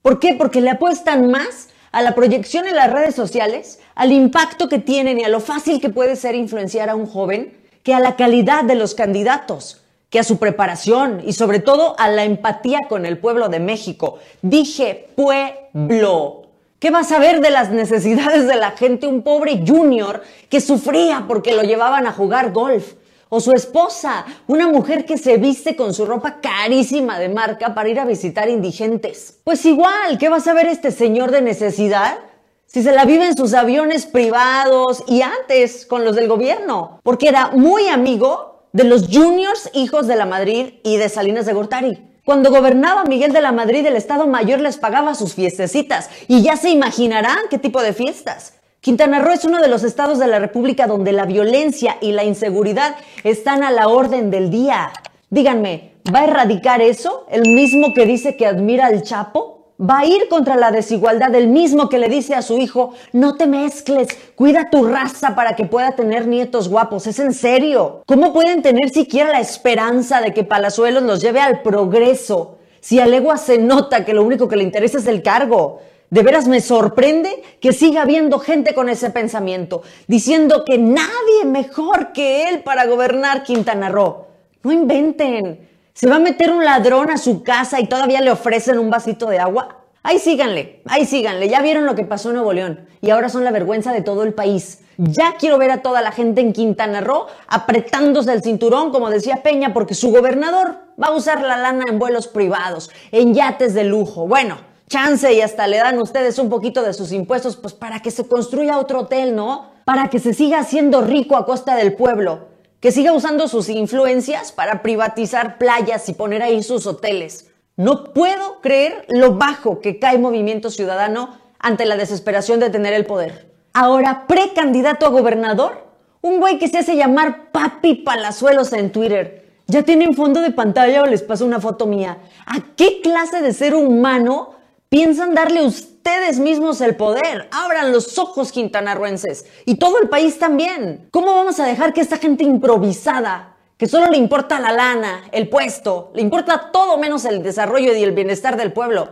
I: ¿Por qué? Porque le apuestan más a la proyección en las redes sociales, al impacto que tienen y a lo fácil que puede ser influenciar a un joven que a la calidad de los candidatos, que a su preparación y sobre todo a la empatía con el pueblo de México. Dije pueblo. ¿Qué vas a ver de las necesidades de la gente? Un pobre junior que sufría porque lo llevaban a jugar golf. O su esposa, una mujer que se viste con su ropa carísima de marca para ir a visitar indigentes. Pues igual, ¿qué vas a ver este señor de necesidad? Si se la vive en sus aviones privados y antes con los del gobierno, porque era muy amigo de los juniors hijos de la Madrid y de Salinas de Gortari. Cuando gobernaba Miguel de la Madrid, el Estado Mayor les pagaba sus fiestecitas y ya se imaginarán qué tipo de fiestas. Quintana Roo es uno de los estados de la República donde la violencia y la inseguridad están a la orden del día. Díganme, ¿va a erradicar eso? ¿El mismo que dice que admira al Chapo? Va a ir contra la desigualdad del mismo que le dice a su hijo, no te mezcles, cuida tu raza para que pueda tener nietos guapos. Es en serio. ¿Cómo pueden tener siquiera la esperanza de que Palazuelos los lleve al progreso si a legua se nota que lo único que le interesa es el cargo? De veras me sorprende que siga habiendo gente con ese pensamiento, diciendo que nadie mejor que él para gobernar Quintana Roo. No inventen. ¿Se va a meter un ladrón a su casa y todavía le ofrecen un vasito de agua? Ahí síganle, ahí síganle. Ya vieron lo que pasó en Nuevo León y ahora son la vergüenza de todo el país. Ya quiero ver a toda la gente en Quintana Roo apretándose el cinturón, como decía Peña, porque su gobernador va a usar la lana en vuelos privados, en yates de lujo. Bueno, chance y hasta le dan ustedes un poquito de sus impuestos, pues para que se construya otro hotel, ¿no? Para que se siga haciendo rico a costa del pueblo que siga usando sus influencias para privatizar playas y poner ahí sus hoteles. No puedo creer lo bajo que cae Movimiento Ciudadano ante la desesperación de tener el poder. Ahora, precandidato a gobernador, un güey que se hace llamar Papi Palazuelos en Twitter. ¿Ya tienen fondo de pantalla o les paso una foto mía? ¿A qué clase de ser humano piensan darle ustedes mismos el poder. Abran los ojos quintanarruenses y todo el país también. ¿Cómo vamos a dejar que esta gente improvisada, que solo le importa la lana, el puesto, le importa todo menos el desarrollo y el bienestar del pueblo?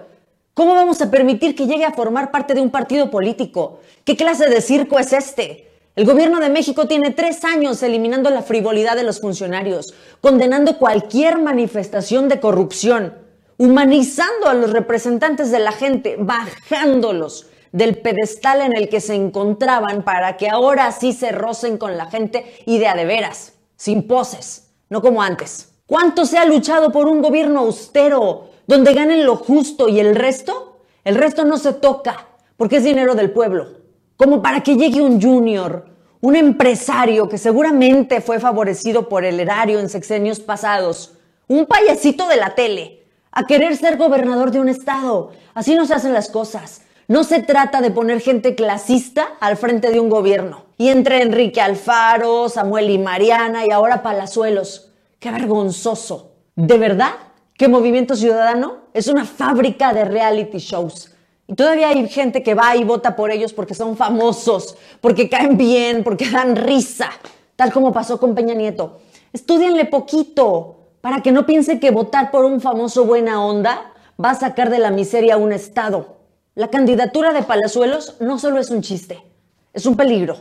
I: ¿Cómo vamos a permitir que llegue a formar parte de un partido político? ¿Qué clase de circo es este? El gobierno de México tiene tres años eliminando la frivolidad de los funcionarios, condenando cualquier manifestación de corrupción humanizando a los representantes de la gente, bajándolos del pedestal en el que se encontraban para que ahora sí se rocen con la gente y de a de veras, sin poses, no como antes. ¿Cuánto se ha luchado por un gobierno austero donde ganen lo justo y el resto? El resto no se toca porque es dinero del pueblo. Como para que llegue un junior, un empresario que seguramente fue favorecido por el erario en sexenios pasados, un payasito de la tele, a querer ser gobernador de un estado. Así no se hacen las cosas. No se trata de poner gente clasista al frente de un gobierno. Y entre Enrique Alfaro, Samuel y Mariana y ahora Palazuelos. ¡Qué vergonzoso! ¿De verdad que Movimiento Ciudadano es una fábrica de reality shows? Y todavía hay gente que va y vota por ellos porque son famosos, porque caen bien, porque dan risa, tal como pasó con Peña Nieto. Estudienle poquito, para que no piense que votar por un famoso buena onda va a sacar de la miseria a un Estado. La candidatura de Palazuelos no solo es un chiste, es un peligro.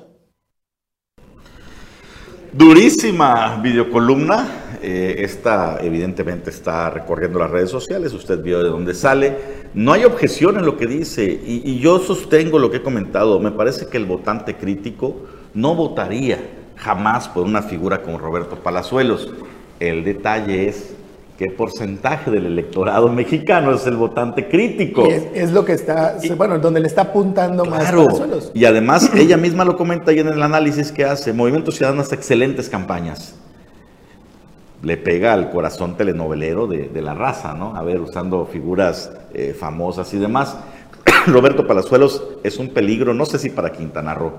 E: Durísima videocolumna. Eh, esta evidentemente está recorriendo las redes sociales. Usted vio de dónde sale. No hay objeción en lo que dice. Y, y yo sostengo lo que he comentado. Me parece que el votante crítico no votaría jamás por una figura como Roberto Palazuelos. El detalle es qué porcentaje del electorado mexicano es el votante crítico.
B: es, lo que está, bueno, donde le está apuntando más
E: Palazuelos. Y además, ella misma lo comenta ahí en el análisis que hace. Movimiento Ciudadano hace excelentes campañas. Le pega al corazón telenovelero de, la raza, ¿no? A ver, usando figuras eh, famosas y demás. Roberto Palazuelos es un peligro, no sé si para Quintana Roo,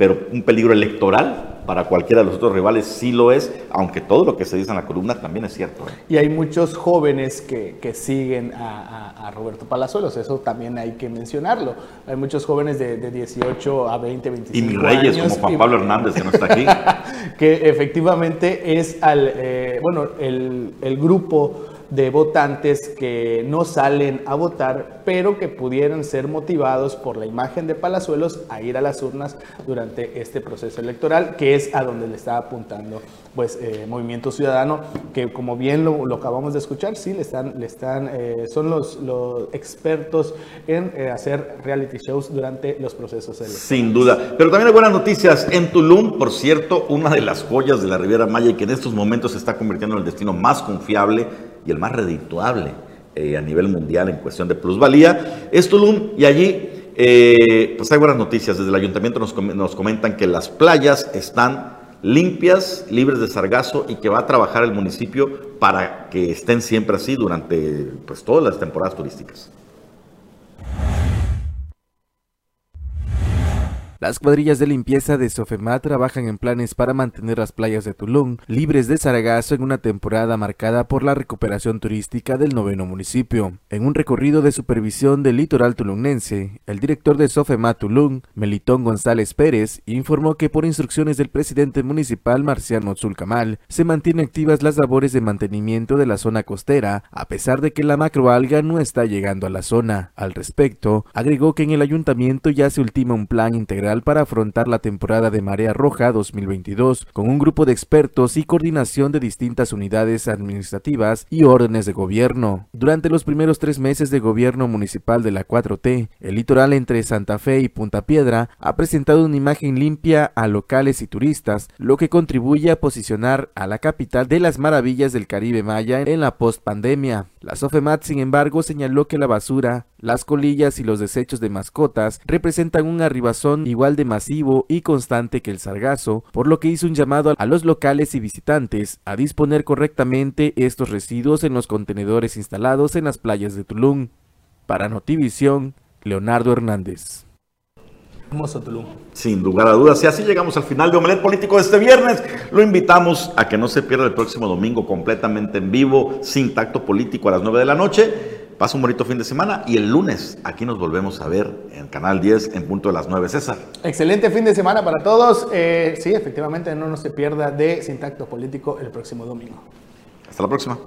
E: pero un peligro electoral para cualquiera de los otros rivales sí lo es, aunque todo lo que se dice en la columna también es cierto. ¿eh?
B: Y hay muchos jóvenes que, que siguen a, Roberto Palazuelos, eso también hay que mencionarlo. Hay muchos jóvenes de, de 18 a 20, 25
E: años. Y reyes, como Juan Pablo Hernández, que no está aquí.
B: que efectivamente es al, eh, bueno, el, el grupo de votantes que no salen a votar, pero que pudieran ser motivados por la imagen de Palazuelos a ir a las urnas durante este proceso electoral, que es a donde le está apuntando pues eh, Movimiento Ciudadano, que como bien lo, acabamos de escuchar, sí, le están, le están, eh, son los, los, expertos en eh, hacer reality shows durante los procesos electorales.
E: Sin duda. Pero también hay buenas noticias. En Tulum, por cierto, una de las joyas de la Riviera Maya y que en estos momentos se está convirtiendo en el destino más confiable y el más redituable a nivel mundial en cuestión de plusvalía, es Tulum y allí pues hay buenas noticias. Desde el ayuntamiento nos, nos comentan que las playas están limpias, libres de sargazo y que va a trabajar el municipio para que estén siempre así durante pues, todas las temporadas turísticas.
J: Las cuadrillas de limpieza de Sofema trabajan en planes para mantener las playas de Tulum libres de sargazo en una temporada marcada por la recuperación turística del noveno municipio. En un recorrido de supervisión del litoral tulumnense, el director de Sofema Tulum, Melitón González Pérez, informó que por instrucciones del presidente municipal Marciano Zulcamal, se mantienen activas las labores de mantenimiento de la zona costera, a pesar de que la macroalga no está llegando a la zona. Al respecto, agregó que en el ayuntamiento ya se ultima un plan integral para afrontar la temporada de Marea Roja 2022 con un grupo de expertos y coordinación de distintas unidades administrativas y órdenes de gobierno. Durante los primeros tres meses de gobierno municipal de la 4T, el litoral entre Santa Fe y Punta Piedra ha presentado una imagen limpia a locales y turistas, lo que contribuye a posicionar a la capital de las maravillas del Caribe Maya en la postpandemia. La Sofemat, sin embargo, señaló que la basura, las colillas y los desechos de mascotas representan un arribazón igual de masivo y constante que el sargazo, por lo que hizo un llamado a los locales y visitantes a disponer correctamente estos residuos en los contenedores instalados en las playas de Tulum. Para Notivisión, Leonardo Hernández.
E: Tulum. Sin lugar a dudas. Y así llegamos al final de Omelet Político de este viernes. Lo invitamos a que no se pierda el próximo domingo completamente en vivo, sin tacto político a las 9 de la noche. Pasa un bonito fin de semana y el lunes aquí nos volvemos a ver en Canal 10 en punto de las 9. César.
B: Excelente fin de semana para todos. Eh, sí, efectivamente, no nos se pierda de Sin Tacto Político el próximo domingo.
E: Hasta la próxima.